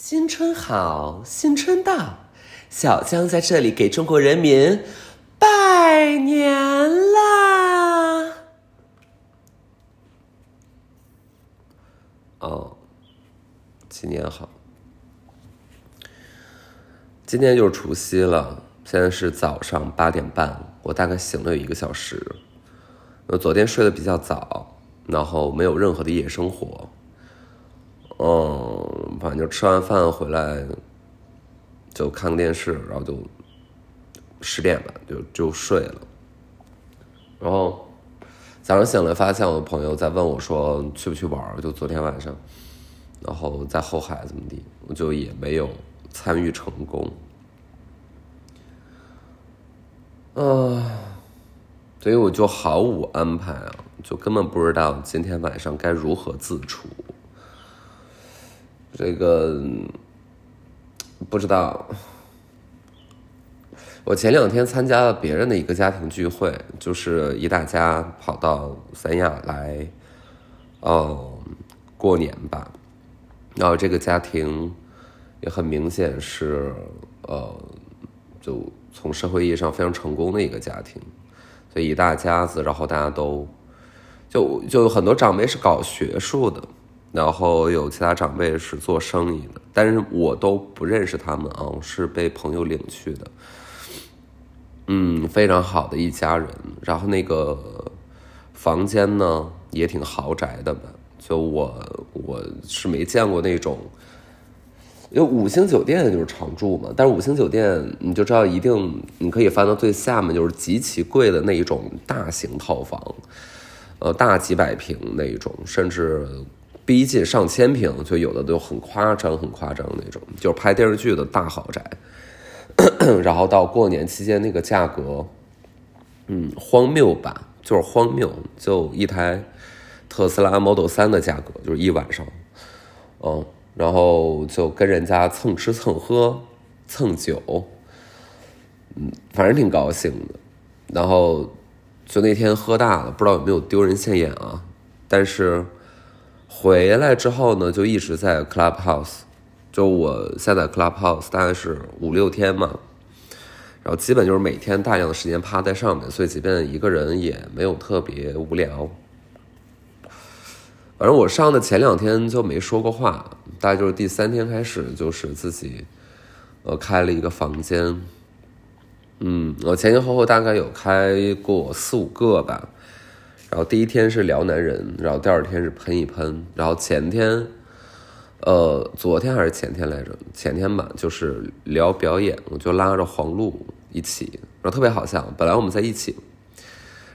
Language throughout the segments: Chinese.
新春好，新春到，小江在这里给中国人民拜年啦！哦，新年好！今天就是除夕了，现在是早上八点半，我大概醒了有一个小时。我昨天睡得比较早，然后没有任何的夜生活。嗯，反正就吃完饭回来就看个电视，然后就十点吧，就就睡了。然后早上醒来发现我的朋友在问我说去不去玩就昨天晚上，然后在后海怎么地，我就也没有参与成功。啊，所以我就毫无安排啊，就根本不知道今天晚上该如何自处。这个不知道。我前两天参加了别人的一个家庭聚会，就是一大家跑到三亚来，哦，过年吧。然后这个家庭也很明显是，呃，就从社会意义上非常成功的一个家庭，所以一大家子，然后大家都就就很多长辈是搞学术的。然后有其他长辈是做生意的，但是我都不认识他们啊，是被朋友领去的。嗯，非常好的一家人。然后那个房间呢也挺豪宅的吧？就我我是没见过那种，因为五星酒店就是常住嘛。但是五星酒店你就知道，一定你可以翻到最下面，就是极其贵的那一种大型套房，呃，大几百平那一种，甚至。逼近上千平，就有的都很夸张，很夸张那种，就是拍电视剧的大豪宅。然后到过年期间那个价格，嗯，荒谬吧，就是荒谬，就一台特斯拉 Model 三的价格，就是一晚上，嗯，然后就跟人家蹭吃蹭喝蹭酒，嗯，反正挺高兴的。然后就那天喝大了，不知道有没有丢人现眼啊，但是。回来之后呢，就一直在 Clubhouse，就我下载 Clubhouse 大概是五六天嘛，然后基本就是每天大量的时间趴在上面，所以即便一个人也没有特别无聊。反正我上的前两天就没说过话，大概就是第三天开始就是自己，呃，开了一个房间，嗯，我前前后后大概有开过四五个吧。然后第一天是聊男人，然后第二天是喷一喷，然后前天，呃，昨天还是前天来着？前天吧，就是聊表演，我就拉着黄璐一起，然后特别好笑。本来我们在一起，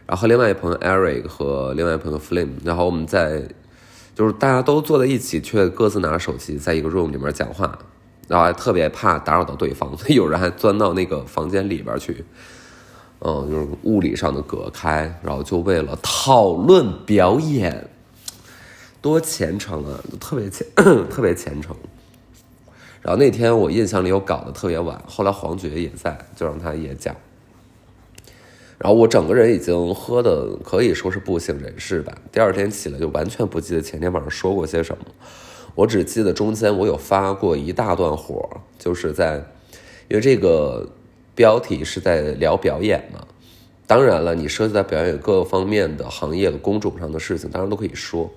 然后另外一朋友 Eric 和另外一朋友 Flame，然后我们在，就是大家都坐在一起，却各自拿着手机在一个 room 里面讲话，然后还特别怕打扰到对方，所以有人还钻到那个房间里边去。嗯，就是物理上的隔开，然后就为了讨论表演，多虔诚啊，特别虔，特别虔诚。然后那天我印象里有搞得特别晚，后来黄觉也在，就让他也讲。然后我整个人已经喝的可以说是不省人事吧。第二天起来就完全不记得前天晚上说过些什么，我只记得中间我有发过一大段火，就是在因为这个。标题是在聊表演嘛？当然了，你涉及到表演各个方面的行业的工种上的事情，当然都可以说。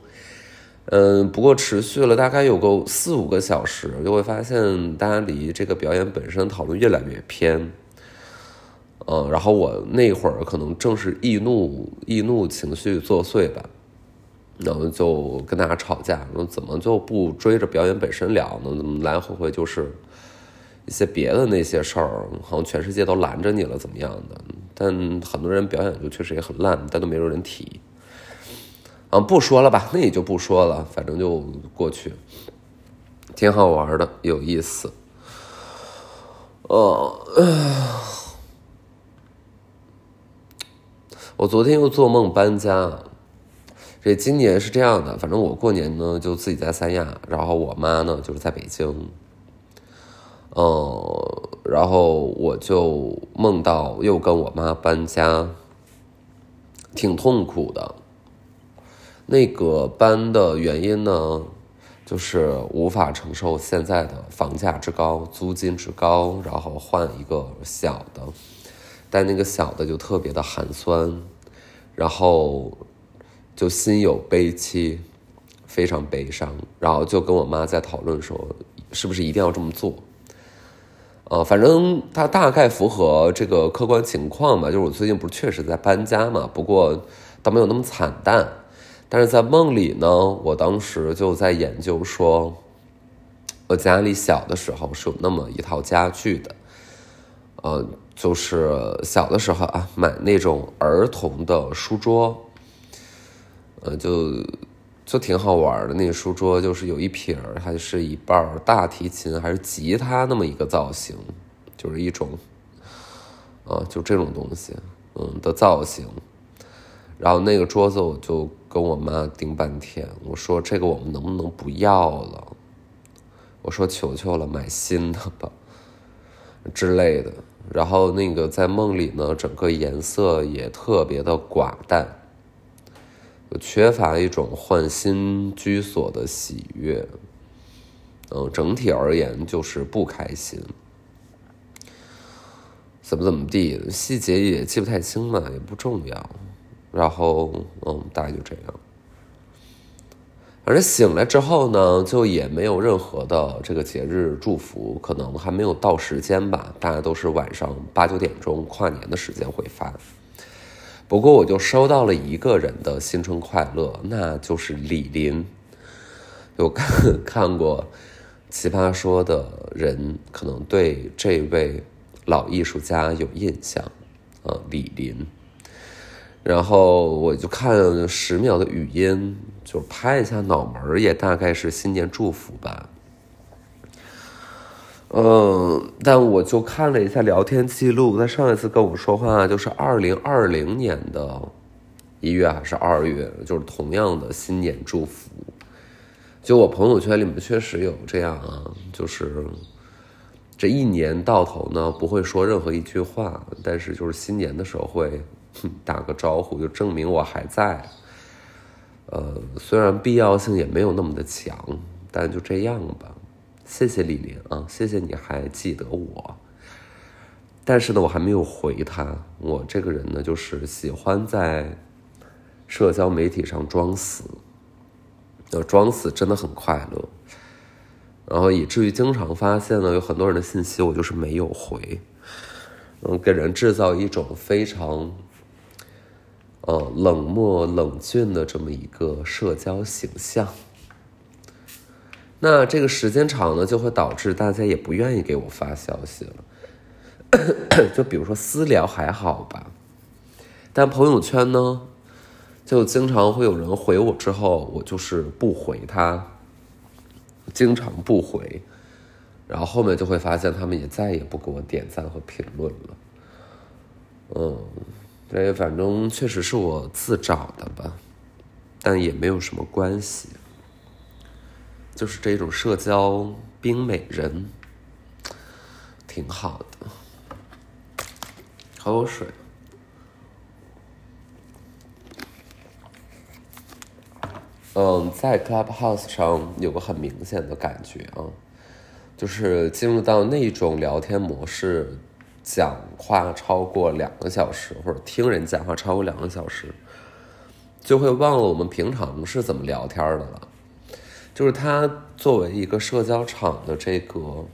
嗯，不过持续了大概有个四五个小时，就会发现大家离这个表演本身讨论越来越偏。嗯，然后我那会儿可能正是易怒、易怒情绪作祟吧，然后就跟大家吵架，说怎么就不追着表演本身聊呢？怎么来来回回就是。一些别的那些事儿，好像全世界都拦着你了，怎么样的？但很多人表演就确实也很烂，但都没有人提。啊，不说了吧，那也就不说了，反正就过去，挺好玩的，有意思。哦，我昨天又做梦搬家。这今年是这样的，反正我过年呢就自己在三亚，然后我妈呢就是在北京。嗯，然后我就梦到又跟我妈搬家，挺痛苦的。那个搬的原因呢，就是无法承受现在的房价之高、租金之高，然后换一个小的，但那个小的就特别的寒酸，然后就心有悲戚，非常悲伤，然后就跟我妈在讨论说，是不是一定要这么做？呃，反正它大概符合这个客观情况吧，就是我最近不是确实在搬家嘛，不过倒没有那么惨淡。但是在梦里呢，我当时就在研究说，我家里小的时候是有那么一套家具的，呃，就是小的时候啊，买那种儿童的书桌，呃，就就挺好玩的。那个书桌就是有一撇儿，它是一半大提琴还是吉他那么一个造型，就是一种，啊，就这种东西，嗯的造型。然后那个桌子我就跟我妈盯半天，我说这个我们能不能不要了？我说求求了，买新的吧之类的。然后那个在梦里呢，整个颜色也特别的寡淡，缺乏一种换新居所的喜悦。嗯，整体而言就是不开心。怎么怎么地，细节也记不太清嘛，也不重要。然后，嗯，大概就这样。反正醒来之后呢，就也没有任何的这个节日祝福，可能还没有到时间吧。大家都是晚上八九点钟跨年的时间会发。不过我就收到了一个人的新春快乐，那就是李林。有看看过《奇葩说》的人，可能对这位老艺术家有印象，啊，李林。然后我就看十秒的语音，就拍一下脑门也大概是新年祝福吧。嗯，但我就看了一下聊天记录，他上一次跟我们说话就是二零二零年的一月还是二月，就是同样的新年祝福。就我朋友圈里面确实有这样啊，就是这一年到头呢不会说任何一句话，但是就是新年的时候会。打个招呼就证明我还在，呃，虽然必要性也没有那么的强，但就这样吧。谢谢李林啊，谢谢你还记得我。但是呢，我还没有回他。我这个人呢，就是喜欢在社交媒体上装死，呃，装死真的很快乐。然后以至于经常发现呢，有很多人的信息我就是没有回，嗯，给人制造一种非常。呃，冷漠冷峻的这么一个社交形象，那这个时间长呢，就会导致大家也不愿意给我发消息了。就比如说私聊还好吧，但朋友圈呢，就经常会有人回我之后，我就是不回他，经常不回，然后后面就会发现他们也再也不给我点赞和评论了。嗯。对，反正确实是我自找的吧，但也没有什么关系，就是这种社交冰美人，挺好的。喝口水。嗯，在 Clubhouse 上有个很明显的感觉啊，就是进入到那种聊天模式。讲话超过两个小时，或者听人讲话超过两个小时，就会忘了我们平常是怎么聊天的了。就是它作为一个社交场的这个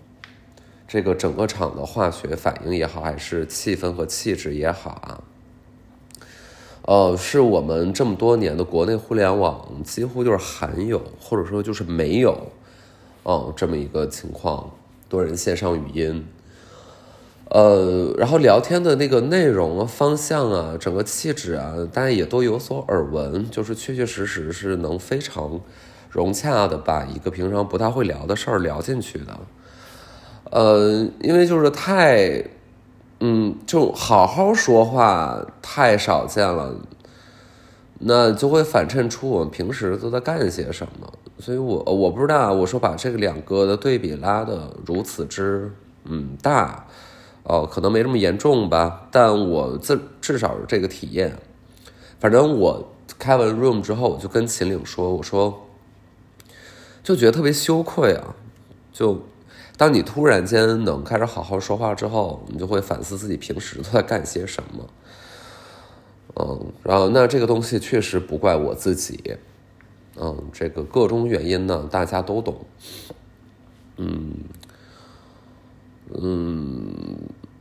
这个整个场的化学反应也好，还是气氛和气质也好啊，呃，是我们这么多年的国内互联网几乎就是罕有，或者说就是没有，哦，这么一个情况，多人线上语音。呃，然后聊天的那个内容啊、方向啊、整个气质啊，大家也都有所耳闻，就是确确实实是能非常融洽的把一个平常不太会聊的事儿聊进去的。呃，因为就是太，嗯，就好好说话太少见了，那就会反衬出我们平时都在干些什么。所以我我不知道，我说把这两个的对比拉的如此之嗯大。哦，可能没这么严重吧，但我至至少是这个体验。反正我开完 room 之后，我就跟秦岭说：“我说，就觉得特别羞愧啊。就当你突然间能开始好好说话之后，你就会反思自己平时都在干些什么。嗯，然后那这个东西确实不怪我自己。嗯，这个各种原因呢，大家都懂。嗯嗯，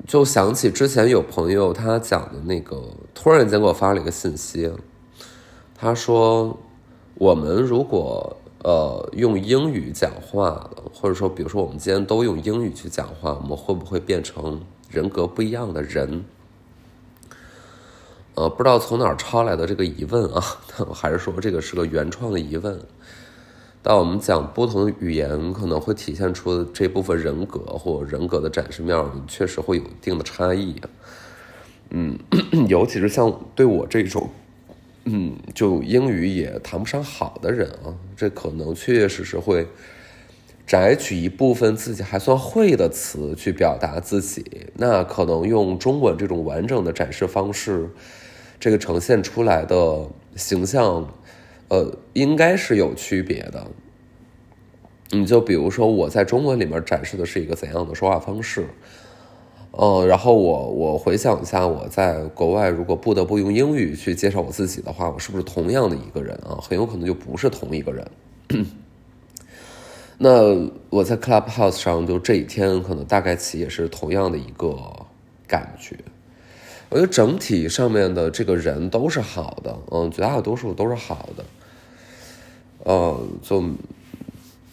就想起之前有朋友他讲的那个，突然间给我发了一个信息，他说：“我们如果呃用英语讲话，或者说比如说我们今天都用英语去讲话，我们会不会变成人格不一样的人？”呃，不知道从哪儿抄来的这个疑问啊，还是说这个是个原创的疑问？但我们讲不同的语言，可能会体现出这部分人格或人格的展示面，确实会有一定的差异。嗯，尤其是像对我这种，嗯，就英语也谈不上好的人啊，这可能确确实实会摘取一部分自己还算会的词去表达自己，那可能用中文这种完整的展示方式。这个呈现出来的形象，呃，应该是有区别的。你就比如说，我在中文里面展示的是一个怎样的说话方式，呃，然后我我回想一下，我在国外如果不得不用英语去介绍我自己的话，我是不是同样的一个人啊？很有可能就不是同一个人。那我在 Clubhouse 上，就这一天可能大概其也是同样的一个感觉。我觉得整体上面的这个人都是好的，嗯，绝大多数都是好的，呃，就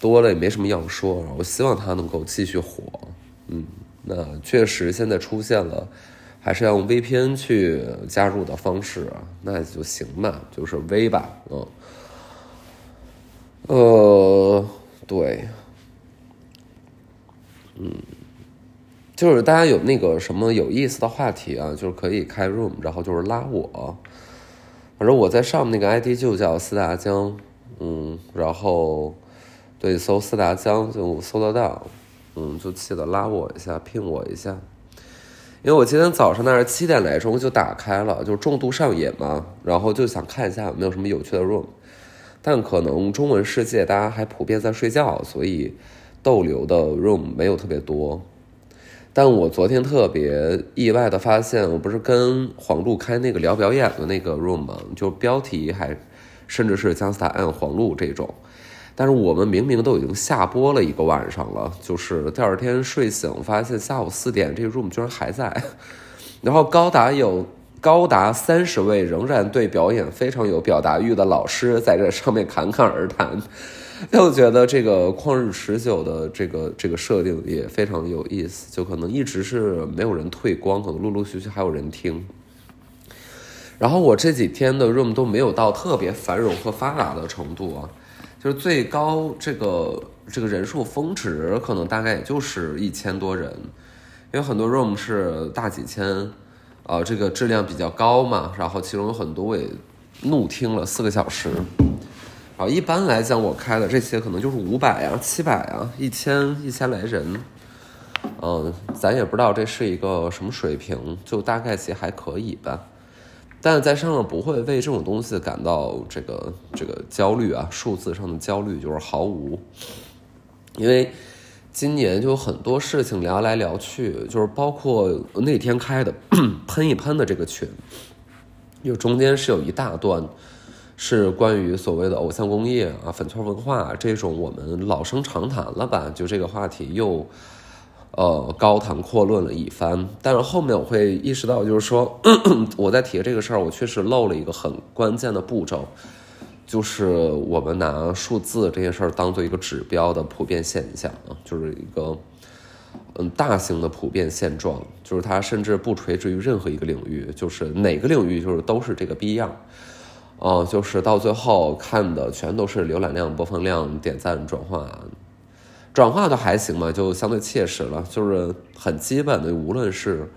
多了也没什么要说。我希望他能够继续火，嗯，那确实现在出现了，还是要用 VPN 去加入的方式，那就行吧，就是 V 吧，嗯，呃，对，嗯。就是大家有那个什么有意思的话题啊，就是可以开 room，然后就是拉我。反正我在上面那个 ID 就叫四大江，嗯，然后对搜四大江就搜得到，嗯，就记得拉我一下，聘我一下。因为我今天早上那是七点来钟就打开了，就重度上瘾嘛，然后就想看一下有没有什么有趣的 room，但可能中文世界大家还普遍在睡觉，所以逗留的 room 没有特别多。但我昨天特别意外的发现，我不是跟黄璐开那个聊表演的那个 room 吗？就标题还甚至是姜思达按黄璐这种，但是我们明明都已经下播了一个晚上了，就是第二天睡醒发现下午四点这个 room 居然还在，然后高达有高达三十位仍然对表演非常有表达欲的老师在这上面侃侃而谈。又觉得这个旷日持久的这个这个设定也非常有意思，就可能一直是没有人退光，可能陆陆续续还有人听。然后我这几天的 room 都没有到特别繁荣和发达的程度啊，就是最高这个这个人数峰值可能大概也就是一千多人，因为很多 room 是大几千，呃，这个质量比较高嘛，然后其中有很多我也怒听了四个小时。啊，一般来讲，我开的这些可能就是五百啊、七百啊、一千、一千来人，嗯，咱也不知道这是一个什么水平，就大概其还可以吧。但是在上面不会为这种东西感到这个这个焦虑啊，数字上的焦虑就是毫无。因为今年就有很多事情聊来聊去，就是包括那天开的 喷一喷的这个群，就中间是有一大段。是关于所谓的偶像工业啊、粉圈文化这种我们老生常谈了吧？就这个话题又，呃，高谈阔论了一番。但是后面我会意识到，就是说 我在提这个事儿，我确实漏了一个很关键的步骤，就是我们拿数字这件事儿当做一个指标的普遍现象啊，就是一个嗯大型的普遍现状，就是它甚至不垂直于任何一个领域，就是哪个领域就是都是这个逼样。哦，就是到最后看的全都是浏览量、播放量、点赞、转化，转化的还行嘛，就相对切实了。就是很基本的，无论是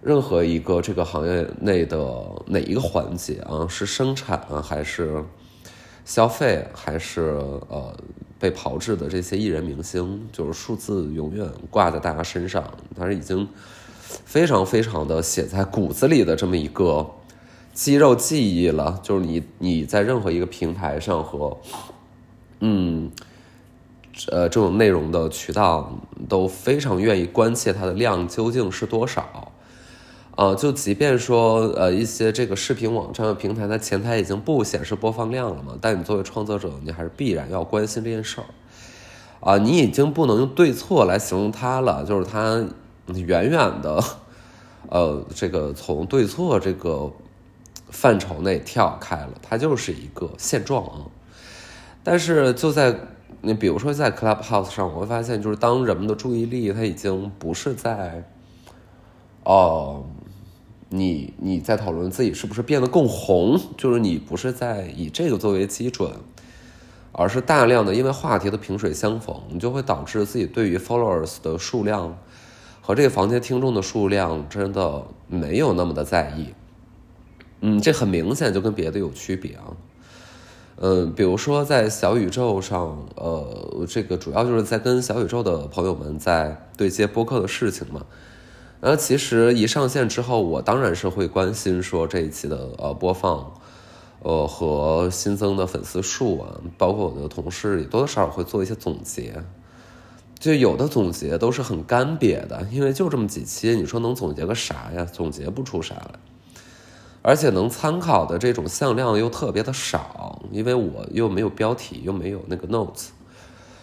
任何一个这个行业内的哪一个环节啊，是生产啊，还是消费，还是呃被炮制的这些艺人明星，就是数字永远挂在大家身上，它是已经非常非常的写在骨子里的这么一个。肌肉记忆了，就是你你在任何一个平台上和，嗯，呃这种内容的渠道都非常愿意关切它的量究竟是多少。啊，就即便说，呃，一些这个视频网站的平台，它前台已经不显示播放量了嘛，但你作为创作者，你还是必然要关心这件事儿。啊，你已经不能用对错来形容它了，就是它远远的，呃，这个从对错这个范畴内跳开了，它就是一个现状啊。但是就在你比如说在 Clubhouse 上，我会发现，就是当人们的注意力它已经不是在，哦。你你在讨论自己是不是变得更红，就是你不是在以这个作为基准，而是大量的因为话题的萍水相逢，你就会导致自己对于 followers 的数量和这个房间听众的数量真的没有那么的在意。嗯，这很明显就跟别的有区别啊。嗯，比如说在小宇宙上，呃，这个主要就是在跟小宇宙的朋友们在对接播客的事情嘛。那其实一上线之后，我当然是会关心说这一期的呃播放，呃和新增的粉丝数啊，包括我的同事也多多少少会做一些总结。就有的总结都是很干瘪的，因为就这么几期，你说能总结个啥呀？总结不出啥来，而且能参考的这种向量又特别的少，因为我又没有标题，又没有那个 notes，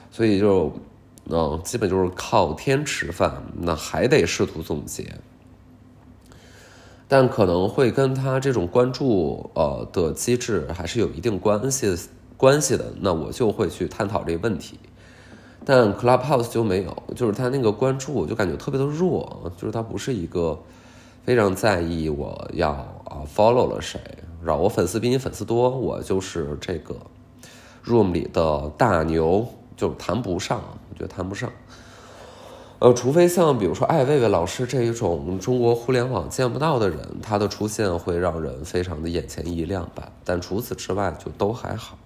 所以就。嗯，基本就是靠天吃饭，那还得试图总结，但可能会跟他这种关注呃的机制还是有一定关系关系的。那我就会去探讨这个问题，但 Clubhouse 就没有，就是他那个关注我就感觉特别的弱，就是他不是一个非常在意我要啊 follow 了谁，然后我粉丝比你粉丝多，我就是这个 room 里的大牛。就谈不上，我觉得谈不上。呃，除非像比如说艾薇薇老师这一种中国互联网见不到的人，他的出现会让人非常的眼前一亮吧。但除此之外，就都还好。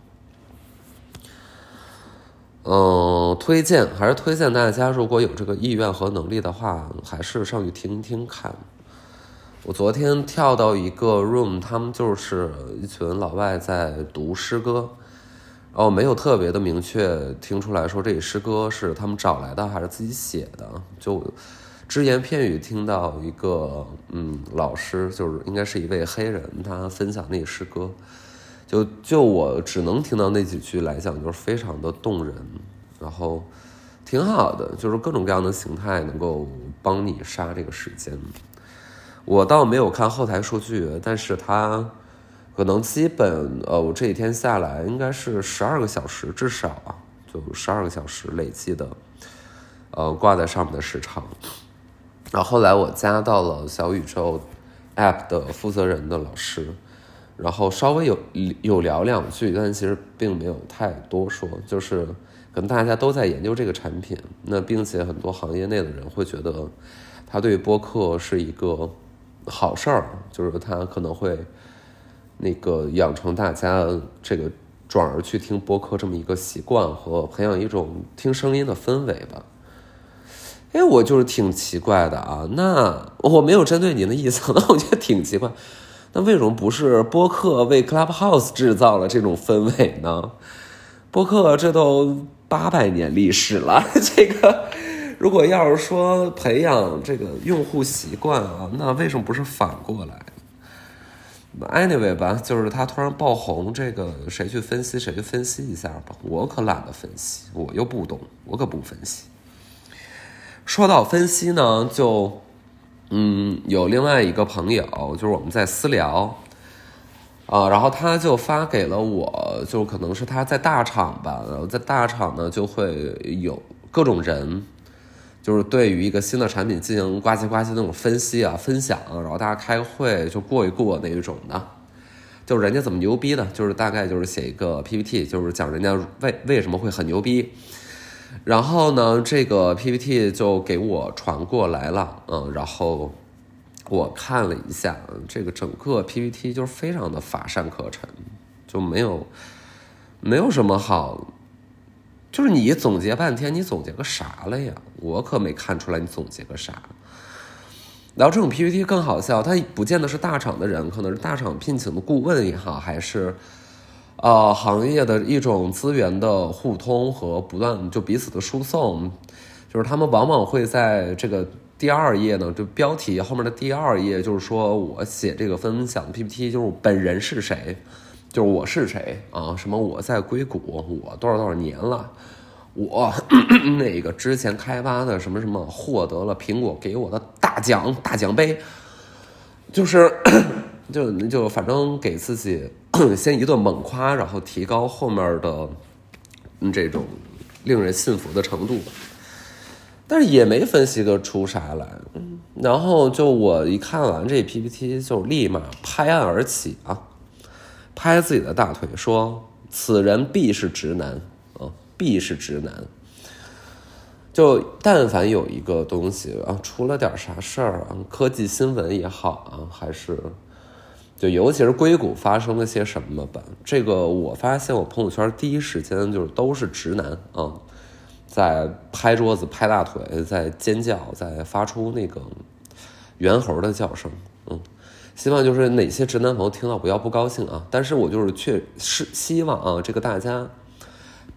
嗯，推荐还是推荐大家，如果有这个意愿和能力的话，还是上去听听看。我昨天跳到一个 room，他们就是一群老外在读诗歌。哦，没有特别的明确听出来说这诗歌是他们找来的还是自己写的，就只言片语听到一个嗯老师，就是应该是一位黑人，他分享那诗歌，就就我只能听到那几句来讲，就是非常的动人，然后挺好的，就是各种各样的形态能够帮你杀这个时间。我倒没有看后台数据，但是他。可能基本呃，我这几天下来应该是十二个小时，至少啊，就十二个小时累计的，呃，挂在上面的时长。然后后来我加到了小宇宙 App 的负责人的老师，然后稍微有有聊两句，但其实并没有太多说，就是可能大家都在研究这个产品，那并且很多行业内的人会觉得，他对播客是一个好事儿，就是他可能会。那个养成大家这个转而去听播客这么一个习惯和培养一种听声音的氛围吧。哎，我就是挺奇怪的啊。那我没有针对您的意思，那我觉得挺奇怪。那为什么不是播客为 Clubhouse 制造了这种氛围呢？播客这都八百年历史了，这个如果要是说培养这个用户习惯啊，那为什么不是反过来？Anyway 吧，就是他突然爆红，这个谁去分析谁去分析一下吧，我可懒得分析，我又不懂，我可不分析。说到分析呢，就嗯，有另外一个朋友，就是我们在私聊啊，然后他就发给了我，就可能是他在大厂吧，然后在大厂呢就会有各种人。就是对于一个新的产品进行呱唧呱唧那种分析啊、分享，然后大家开会就过一过那一种的，就是人家怎么牛逼的，就是大概就是写一个 PPT，就是讲人家为为什么会很牛逼。然后呢，这个 PPT 就给我传过来了，嗯，然后我看了一下，这个整个 PPT 就是非常的乏善可陈，就没有没有什么好。就是你总结半天，你总结个啥了呀？我可没看出来你总结个啥。然后这种 PPT 更好笑，它不见得是大厂的人，可能是大厂聘请的顾问也好，还是呃行业的一种资源的互通和不断就彼此的输送，就是他们往往会在这个第二页呢，就标题后面的第二页，就是说我写这个分享 PPT，就是本人是谁，就是我是谁啊？什么我在硅谷，我多少多少年了。我 那个之前开发的什么什么获得了苹果给我的大奖大奖杯，就是 就就反正给自己 先一顿猛夸，然后提高后面的这种令人信服的程度，但是也没分析得出啥来。然后就我一看完这 PPT，就立马拍案而起啊，拍自己的大腿说：“此人必是直男。”必是直男，就但凡有一个东西啊，出了点啥事儿啊，科技新闻也好啊，还是就尤其是硅谷发生了些什么吧，这个我发现我朋友圈第一时间就是都是直男啊，在拍桌子、拍大腿，在尖叫，在发出那个猿猴的叫声。嗯，希望就是哪些直男朋友听到不要不高兴啊，但是我就是确是希望啊，这个大家。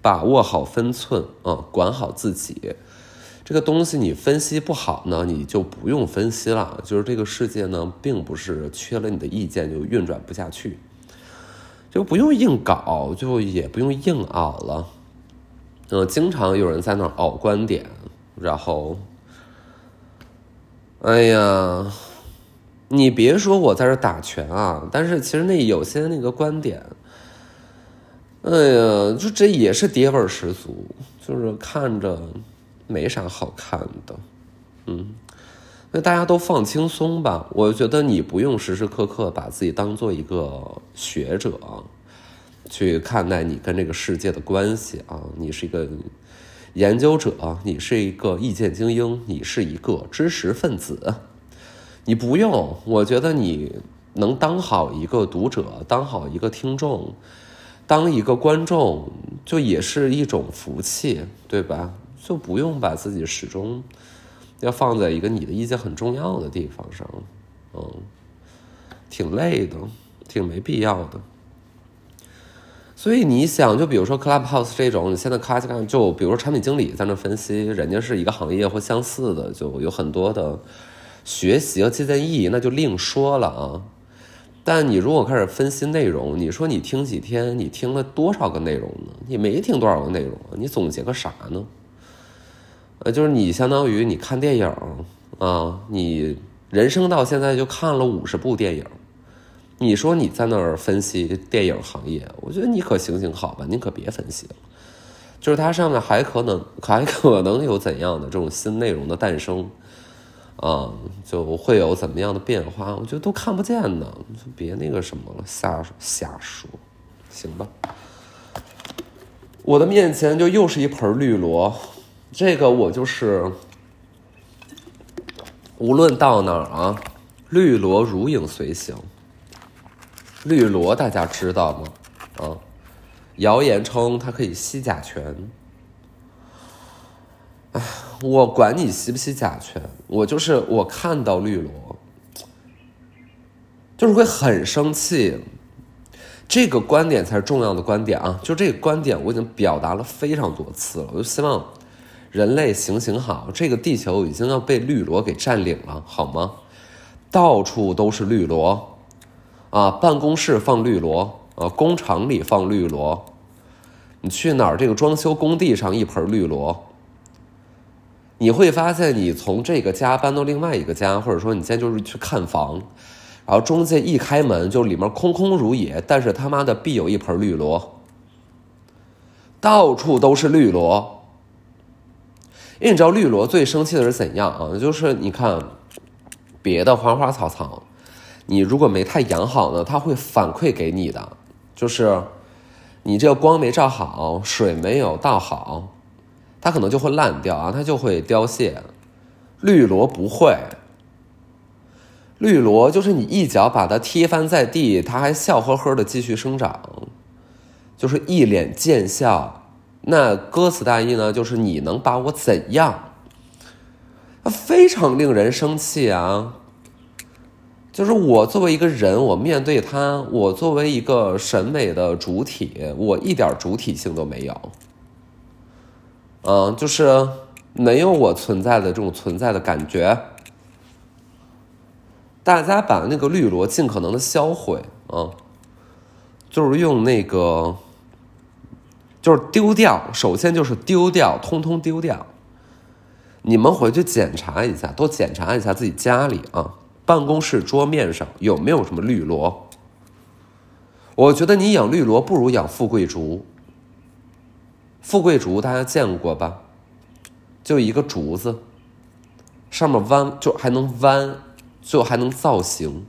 把握好分寸啊，管好自己。这个东西你分析不好呢，你就不用分析了。就是这个世界呢，并不是缺了你的意见就运转不下去，就不用硬搞，就也不用硬熬了。嗯，经常有人在那熬观点，然后，哎呀，你别说我在这打拳啊，但是其实那有些那个观点。哎呀，就这也是爹味十足，就是看着没啥好看的，嗯，那大家都放轻松吧。我觉得你不用时时刻刻把自己当做一个学者去看待你跟这个世界的关系啊。你是一个研究者，你是一个意见精英，你是一个知识分子，你不用。我觉得你能当好一个读者，当好一个听众。当一个观众，就也是一种福气，对吧？就不用把自己始终要放在一个你的意见很重要的地方上，嗯，挺累的，挺没必要的。所以你想，就比如说 Clubhouse 这种，你现在 class，就比如说产品经理在那分析，人家是一个行业或相似的，就有很多的学习和借鉴意义，那就另说了啊。但你如果开始分析内容，你说你听几天，你听了多少个内容呢？你没听多少个内容，你总结个啥呢？呃，就是你相当于你看电影啊，你人生到现在就看了五十部电影，你说你在那儿分析电影行业，我觉得你可行行好吧，你可别分析了。就是它上面还可能还可能有怎样的这种新内容的诞生。啊，就会有怎么样的变化？我觉得都看不见呢，就别那个什么了，瞎瞎说，行吧？我的面前就又是一盆绿萝，这个我就是无论到哪儿啊，绿萝如影随形。绿萝大家知道吗？啊，谣言称它可以吸甲醛。哎。我管你吸不吸甲醛，我就是我看到绿萝，就是会很生气。这个观点才是重要的观点啊！就这个观点，我已经表达了非常多次了。我就希望人类行行好，这个地球已经要被绿萝给占领了，好吗？到处都是绿萝啊！办公室放绿萝啊，工厂里放绿萝，你去哪儿？这个装修工地上一盆绿萝。你会发现，你从这个家搬到另外一个家，或者说你现在就是去看房，然后中介一开门就里面空空如也，但是他妈的必有一盆绿萝，到处都是绿萝。因为你知道绿萝最生气的是怎样啊？就是你看别的花花草草，你如果没太养好呢，它会反馈给你的，就是你这个光没照好，水没有倒好。它可能就会烂掉啊，它就会凋谢。绿萝不会，绿萝就是你一脚把它踢翻在地，它还笑呵呵的继续生长，就是一脸贱笑。那歌词大意呢，就是你能把我怎样？非常令人生气啊！就是我作为一个人，我面对他，我作为一个审美的主体，我一点主体性都没有。嗯，就是没有我存在的这种存在的感觉。大家把那个绿萝尽可能的销毁啊，就是用那个，就是丢掉。首先就是丢掉，通通丢掉。你们回去检查一下，多检查一下自己家里啊，办公室桌面上有没有什么绿萝。我觉得你养绿萝不如养富贵竹。富贵竹大家见过吧？就一个竹子，上面弯，就还能弯。最后还能造型，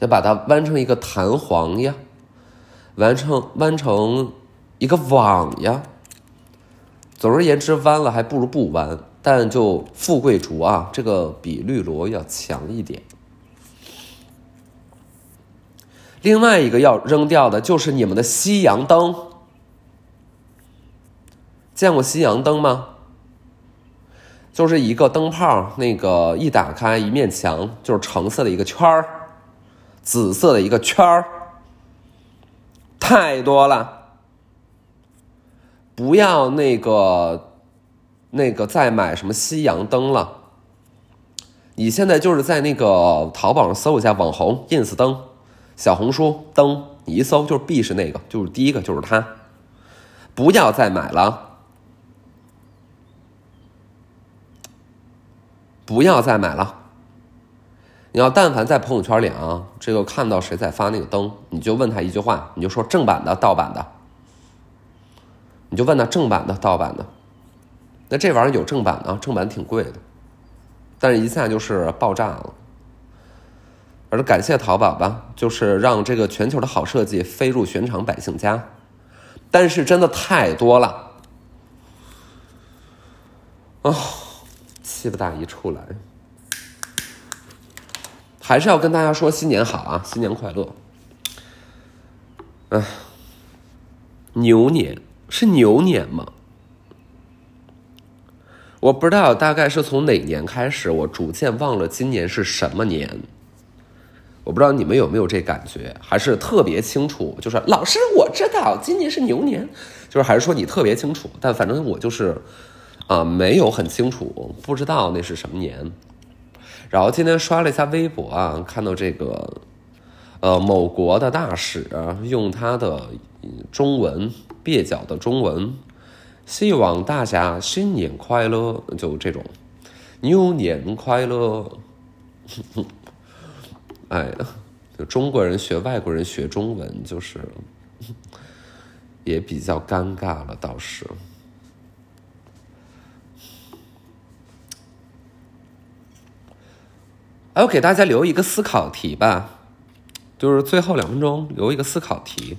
要把它弯成一个弹簧呀，完成弯成一个网呀。总而言之，弯了还不如不弯，但就富贵竹啊，这个比绿萝要强一点。另外一个要扔掉的就是你们的西洋灯，见过夕阳灯吗？就是一个灯泡，那个一打开，一面墙就是橙色的一个圈儿，紫色的一个圈儿，太多了。不要那个那个再买什么夕阳灯了。你现在就是在那个淘宝上搜一下网红 ins 灯，小红书灯，你一搜就是必是那个，就是第一个就是它。不要再买了。不要再买了。你要但凡在朋友圈里啊，这个看到谁在发那个灯，你就问他一句话，你就说正版的、盗版的。你就问他正版的、盗版的。那这玩意儿有正版的，正版挺贵的，但是一下就是爆炸了。而感谢淘宝吧，就是让这个全球的好设计飞入寻常百姓家。但是真的太多了，啊。气不大一出来，还是要跟大家说新年好啊，新年快乐！哎，牛年是牛年吗？我不知道，大概是从哪年开始，我逐渐忘了今年是什么年。我不知道你们有没有这感觉，还是特别清楚？就是老师，我知道今年是牛年，就是还是说你特别清楚？但反正我就是。啊，没有很清楚，不知道那是什么年。然后今天刷了一下微博啊，看到这个，呃，某国的大使用他的中文蹩脚的中文，希望大家新年快乐，就这种，牛年快乐。哎呀，就中国人学外国人学中文，就是 也比较尴尬了，倒是。哎，我给大家留一个思考题吧，就是最后两分钟留一个思考题。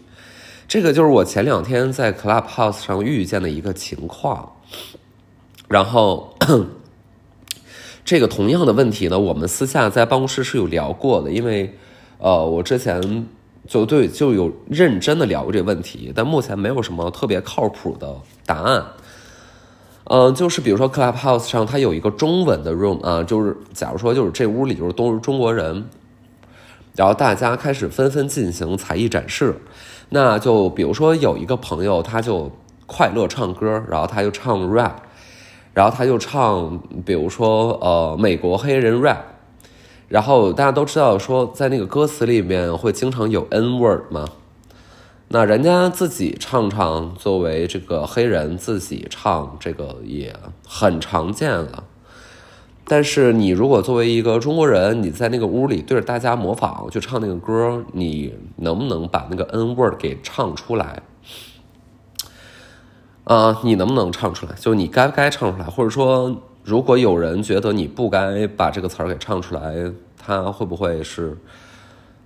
这个就是我前两天在 Clubhouse 上遇见的一个情况。然后，这个同样的问题呢，我们私下在办公室是有聊过的，因为呃，我之前就对就有认真的聊过这个问题，但目前没有什么特别靠谱的答案。嗯，就是比如说 Clubhouse 上，它有一个中文的 room 啊，就是假如说就是这屋里就是都是中国人，然后大家开始纷纷进行才艺展示，那就比如说有一个朋友他就快乐唱歌，然后他就唱 rap，然后他就唱，比如说呃美国黑人 rap，然后大家都知道说在那个歌词里面会经常有 N word 吗？那人家自己唱唱，作为这个黑人自己唱，这个也很常见了。但是你如果作为一个中国人，你在那个屋里对着大家模仿去唱那个歌，你能不能把那个 N word 给唱出来？啊，你能不能唱出来？就你该不该唱出来？或者说，如果有人觉得你不该把这个词儿给唱出来，他会不会是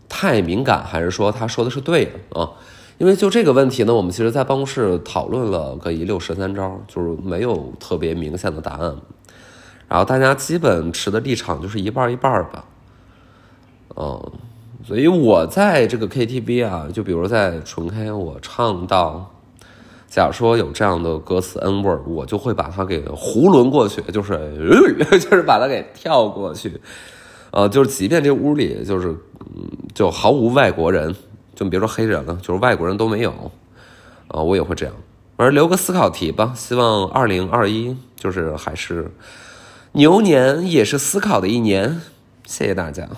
太敏感，还是说他说的是对的啊？因为就这个问题呢，我们其实，在办公室讨论了个一六十三招，就是没有特别明显的答案。然后大家基本持的立场就是一半一半吧。嗯，所以我在这个 KTV 啊，就比如在纯 K，我唱到，假如说有这样的歌词 N word，我就会把它给囫囵过去，就是 就是把它给跳过去。呃，就是即便这屋里就是嗯，就毫无外国人，就别说黑人了，就是外国人都没有，啊，我也会这样。反正留个思考题吧，希望二零二一就是还是牛年，也是思考的一年。谢谢大家。